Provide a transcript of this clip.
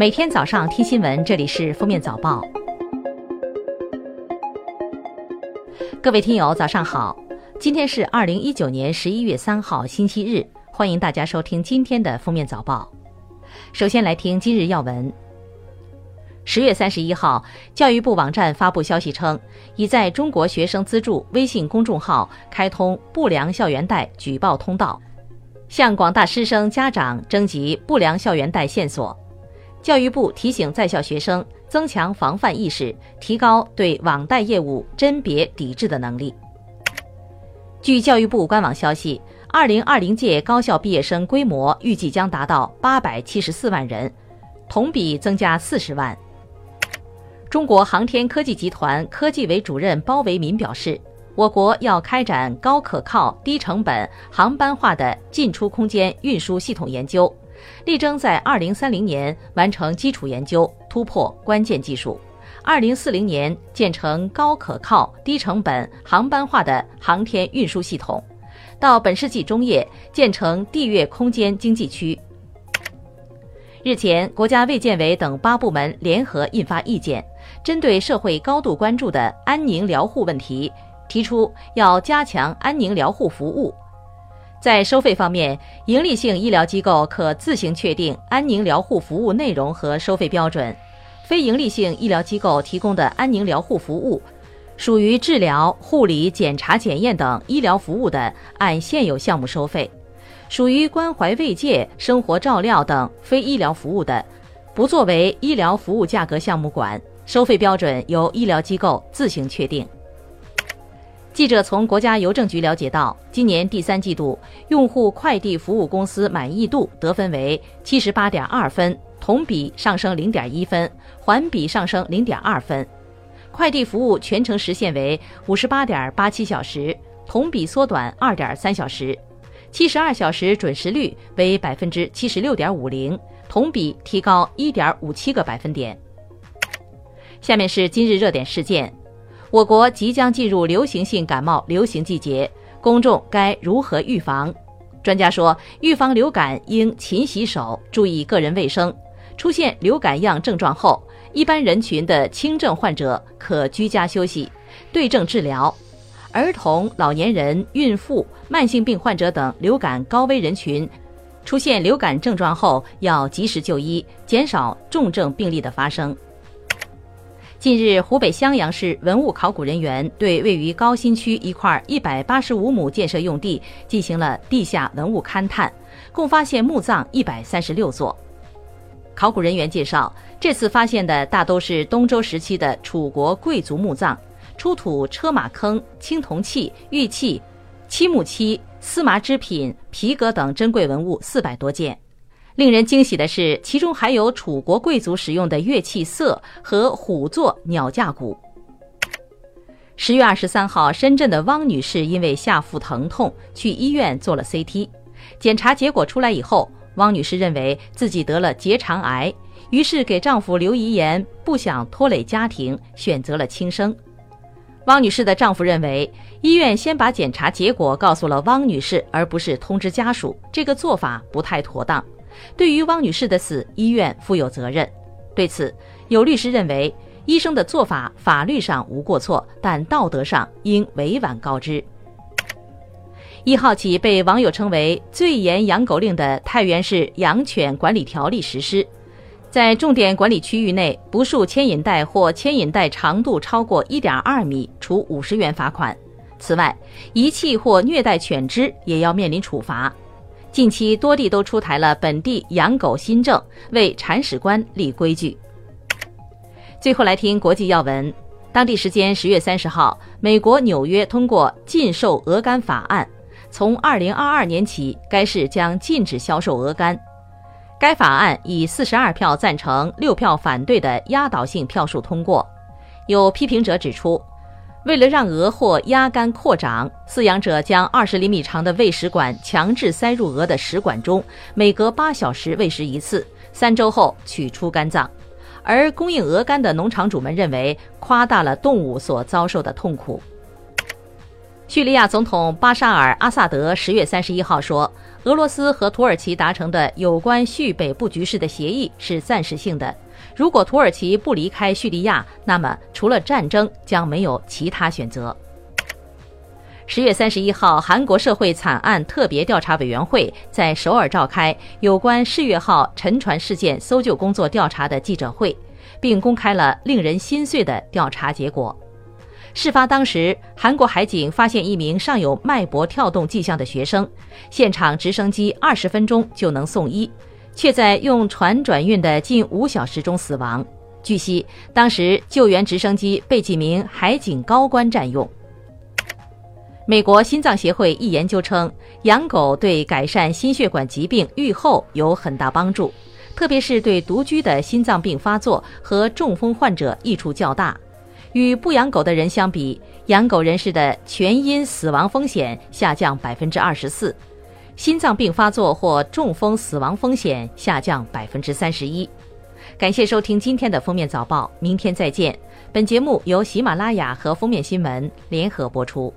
每天早上听新闻，这里是封面早报。各位听友，早上好！今天是二零一九年十一月三号，星期日。欢迎大家收听今天的封面早报。首先来听今日要闻。十月三十一号，教育部网站发布消息称，已在中国学生资助微信公众号开通不良校园贷举报通道，向广大师生家长征集不良校园贷线索。教育部提醒在校学生增强防范意识，提高对网贷业务甄别抵制的能力。据教育部官网消息，二零二零届高校毕业生规模预计将达到八百七十四万人，同比增加四十万。中国航天科技集团科技委主任包维民表示，我国要开展高可靠、低成本、航班化的进出空间运输系统研究，力争在二零三零年完成基础研究，突破关键技术；二零四零年建成高可靠、低成本、航班化的航天运输系统，到本世纪中叶建成地月空间经济区。日前，国家卫健委等八部门联合印发意见，针对社会高度关注的安宁疗护问题，提出要加强安宁疗护服务。在收费方面，营利性医疗机构可自行确定安宁疗护服务内容和收费标准；非营利性医疗机构提供的安宁疗护服务，属于治疗、护理、检查、检验等医疗服务的，按现有项目收费。属于关怀慰藉、生活照料等非医疗服务的，不作为医疗服务价格项目管，收费标准由医疗机构自行确定。记者从国家邮政局了解到，今年第三季度用户快递服务公司满意度得分为七十八点二分，同比上升零点一分，环比上升零点二分。快递服务全程时限为五十八点八七小时，同比缩短二点三小时。七十二小时准时率为百分之七十六点五零，同比提高一点五七个百分点。下面是今日热点事件：我国即将进入流行性感冒流行季节，公众该如何预防？专家说，预防流感应勤洗手，注意个人卫生。出现流感样症状后，一般人群的轻症患者可居家休息，对症治疗。儿童、老年人、孕妇、慢性病患者等流感高危人群，出现流感症状后要及时就医，减少重症病例的发生。近日，湖北襄阳市文物考古人员对位于高新区一块一百八十五亩建设用地进行了地下文物勘探，共发现墓葬一百三十六座。考古人员介绍，这次发现的大都是东周时期的楚国贵族墓葬。出土车马坑、青铜器、玉器、漆木漆、丝麻织品、皮革等珍贵文物四百多件。令人惊喜的是，其中还有楚国贵族使用的乐器瑟和虎座鸟架鼓。十月二十三号，深圳的汪女士因为下腹疼痛去医院做了 CT，检查结果出来以后，汪女士认为自己得了结肠癌，于是给丈夫留遗言，不想拖累家庭，选择了轻生。汪女士的丈夫认为，医院先把检查结果告诉了汪女士，而不是通知家属，这个做法不太妥当。对于汪女士的死，医院负有责任。对此，有律师认为，医生的做法法律上无过错，但道德上应委婉告知。一号起，被网友称为“最严养狗令”的太原市养犬管理条例实施。在重点管理区域内不束牵引带或牵引带长度超过一点二米，处五十元罚款。此外，遗弃或虐待犬只也要面临处罚。近期多地都出台了本地养狗新政，为铲屎官立规矩。最后来听国际要闻。当地时间十月三十号，美国纽约通过禁售鹅肝法案，从二零二二年起，该市将禁止销售鹅肝。该法案以四十二票赞成、六票反对的压倒性票数通过。有批评者指出，为了让鹅或鸭肝扩张，饲养者将二十厘米长的喂食管强制塞入鹅的食管中，每隔八小时喂食一次，三周后取出肝脏。而供应鹅肝的农场主们认为，夸大了动物所遭受的痛苦。叙利亚总统巴沙尔·阿萨德十月三十一号说，俄罗斯和土耳其达成的有关叙北部局势的协议是暂时性的。如果土耳其不离开叙利亚，那么除了战争，将没有其他选择。十月三十一号，韩国社会惨案特别调查委员会在首尔召开有关世越号沉船事件搜救工作调查的记者会，并公开了令人心碎的调查结果。事发当时，韩国海警发现一名尚有脉搏跳动迹象的学生，现场直升机二十分钟就能送医，却在用船转运的近五小时中死亡。据悉，当时救援直升机被几名海警高官占用。美国心脏协会一研究称，养狗对改善心血管疾病预后有很大帮助，特别是对独居的心脏病发作和中风患者益处较大。与不养狗的人相比，养狗人士的全因死亡风险下降百分之二十四，心脏病发作或中风死亡风险下降百分之三十一。感谢收听今天的封面早报，明天再见。本节目由喜马拉雅和封面新闻联合播出。